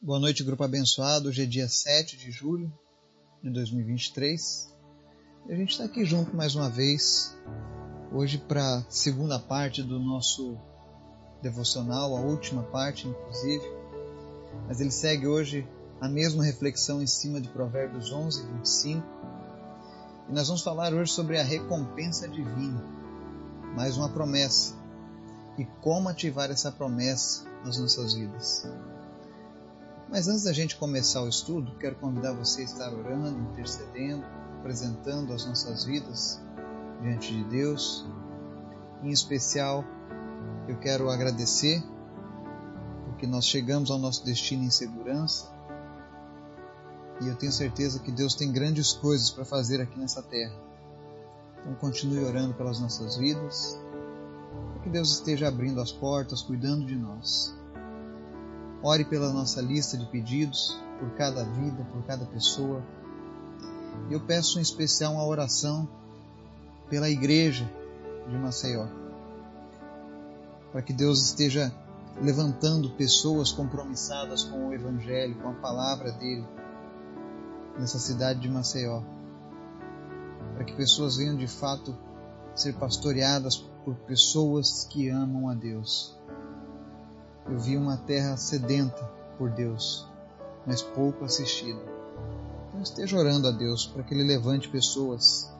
Boa noite, grupo abençoado. Hoje é dia 7 de julho de 2023. E a gente está aqui junto mais uma vez, hoje para a segunda parte do nosso devocional, a última parte, inclusive. Mas ele segue hoje a mesma reflexão em cima de Provérbios 11 e 25. E nós vamos falar hoje sobre a recompensa divina, mais uma promessa, e como ativar essa promessa nas nossas vidas. Mas antes da gente começar o estudo, quero convidar você a estar orando, intercedendo, apresentando as nossas vidas diante de Deus. Em especial, eu quero agradecer porque nós chegamos ao nosso destino em segurança e eu tenho certeza que Deus tem grandes coisas para fazer aqui nessa terra. Então continue orando pelas nossas vidas, que Deus esteja abrindo as portas, cuidando de nós. Ore pela nossa lista de pedidos, por cada vida, por cada pessoa. Eu peço em especial uma oração pela igreja de Maceió. Para que Deus esteja levantando pessoas compromissadas com o Evangelho, com a palavra dele, nessa cidade de Maceió. Para que pessoas venham de fato ser pastoreadas por pessoas que amam a Deus eu vi uma terra sedenta por Deus, mas pouco assistida. Então esteja orando a Deus para que Ele levante pessoas,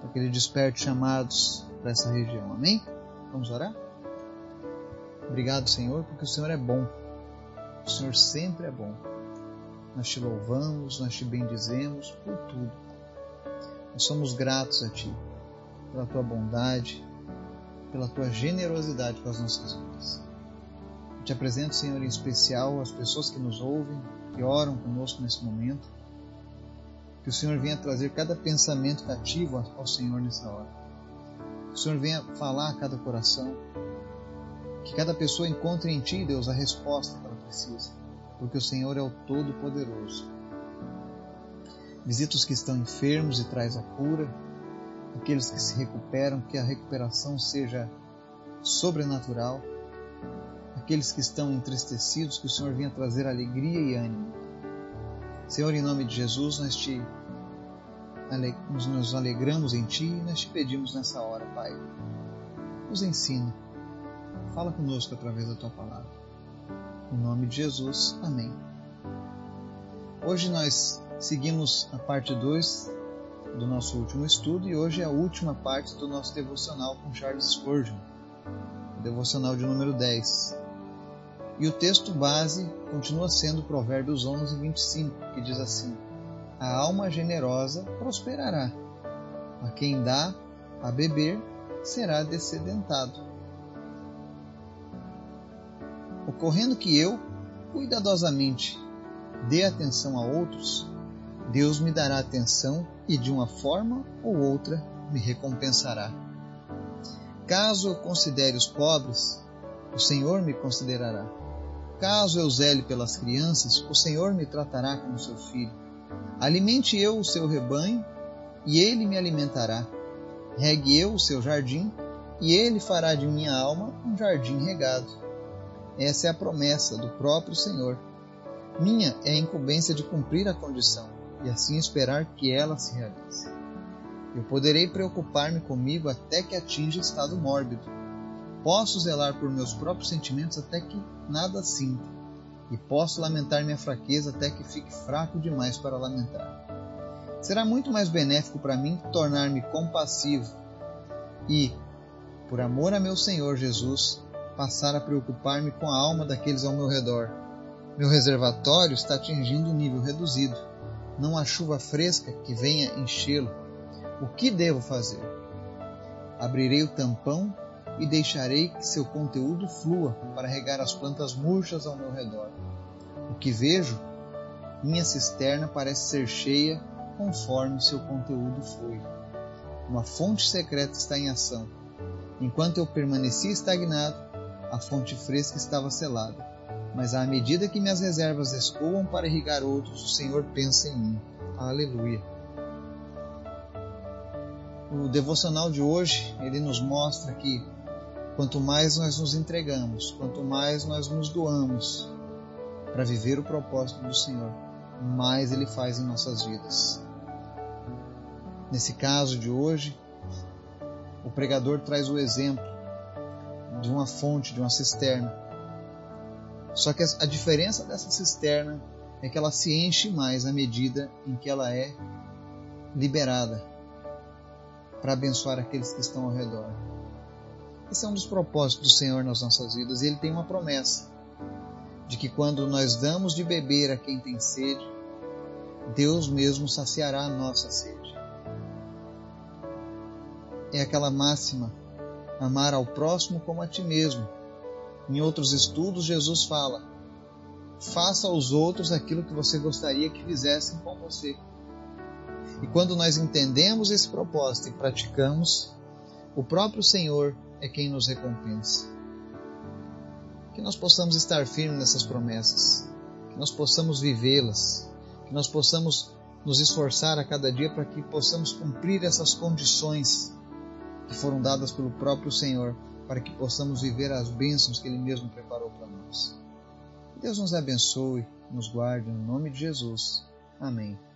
para que Ele desperte chamados para essa região. Amém? Vamos orar? Obrigado, Senhor, porque o Senhor é bom. O Senhor sempre é bom. Nós te louvamos, nós te bendizemos por tudo. Nós somos gratos a Ti, pela Tua bondade, pela Tua generosidade com as nossas vidas. Te apresento, Senhor, em especial as pessoas que nos ouvem, que oram conosco nesse momento. Que o Senhor venha trazer cada pensamento cativo ao Senhor nessa hora. Que o Senhor venha falar a cada coração. Que cada pessoa encontre em Ti, Deus, a resposta que ela precisa. Porque o Senhor é o Todo-Poderoso. Visita os que estão enfermos e traz a cura. Aqueles que se recuperam, que a recuperação seja sobrenatural aqueles que estão entristecidos, que o Senhor venha trazer alegria e ânimo. Senhor, em nome de Jesus, nós te nos alegramos em Ti e nós te pedimos nessa hora, Pai. Nos ensina. Fala conosco através da Tua palavra. Em nome de Jesus, amém. Hoje nós seguimos a parte 2 do nosso último estudo e hoje é a última parte do nosso devocional com Charles Spurgeon, o devocional de número 10. E o texto base continua sendo Provérbios 11, 25, que diz assim: A alma generosa prosperará, a quem dá a beber será descedentado. Ocorrendo que eu, cuidadosamente, dê atenção a outros, Deus me dará atenção e de uma forma ou outra me recompensará. Caso eu considere os pobres, o Senhor me considerará. Caso eu zele pelas crianças, o Senhor me tratará como seu filho. Alimente eu o seu rebanho, e ele me alimentará. Regue eu o seu jardim, e ele fará de minha alma um jardim regado. Essa é a promessa do próprio Senhor. Minha é a incumbência de cumprir a condição, e assim esperar que ela se realize. Eu poderei preocupar-me comigo até que atinja estado mórbido Posso zelar por meus próprios sentimentos até que nada sinta, e posso lamentar minha fraqueza até que fique fraco demais para lamentar. Será muito mais benéfico para mim tornar-me compassivo e, por amor a meu Senhor Jesus, passar a preocupar-me com a alma daqueles ao meu redor. Meu reservatório está atingindo um nível reduzido. Não há chuva fresca que venha enchê-lo. O que devo fazer? Abrirei o tampão e deixarei que seu conteúdo flua para regar as plantas murchas ao meu redor. O que vejo, minha cisterna parece ser cheia conforme seu conteúdo flui. Uma fonte secreta está em ação. Enquanto eu permanecia estagnado, a fonte fresca estava selada. Mas à medida que minhas reservas escoam para irrigar outros, o Senhor pensa em mim. Aleluia. O devocional de hoje, ele nos mostra que Quanto mais nós nos entregamos, quanto mais nós nos doamos para viver o propósito do Senhor, mais Ele faz em nossas vidas. Nesse caso de hoje, o pregador traz o exemplo de uma fonte, de uma cisterna. Só que a diferença dessa cisterna é que ela se enche mais à medida em que ela é liberada para abençoar aqueles que estão ao redor. Esse é um dos propósitos do Senhor nas nossas vidas e ele tem uma promessa de que quando nós damos de beber a quem tem sede, Deus mesmo saciará a nossa sede. É aquela máxima, amar ao próximo como a ti mesmo. Em outros estudos, Jesus fala: faça aos outros aquilo que você gostaria que fizessem com você. E quando nós entendemos esse propósito e praticamos, o próprio Senhor é quem nos recompensa. Que nós possamos estar firmes nessas promessas, que nós possamos vivê-las, que nós possamos nos esforçar a cada dia para que possamos cumprir essas condições que foram dadas pelo próprio Senhor, para que possamos viver as bênçãos que Ele mesmo preparou para nós. Deus nos abençoe, nos guarde, no nome de Jesus. Amém.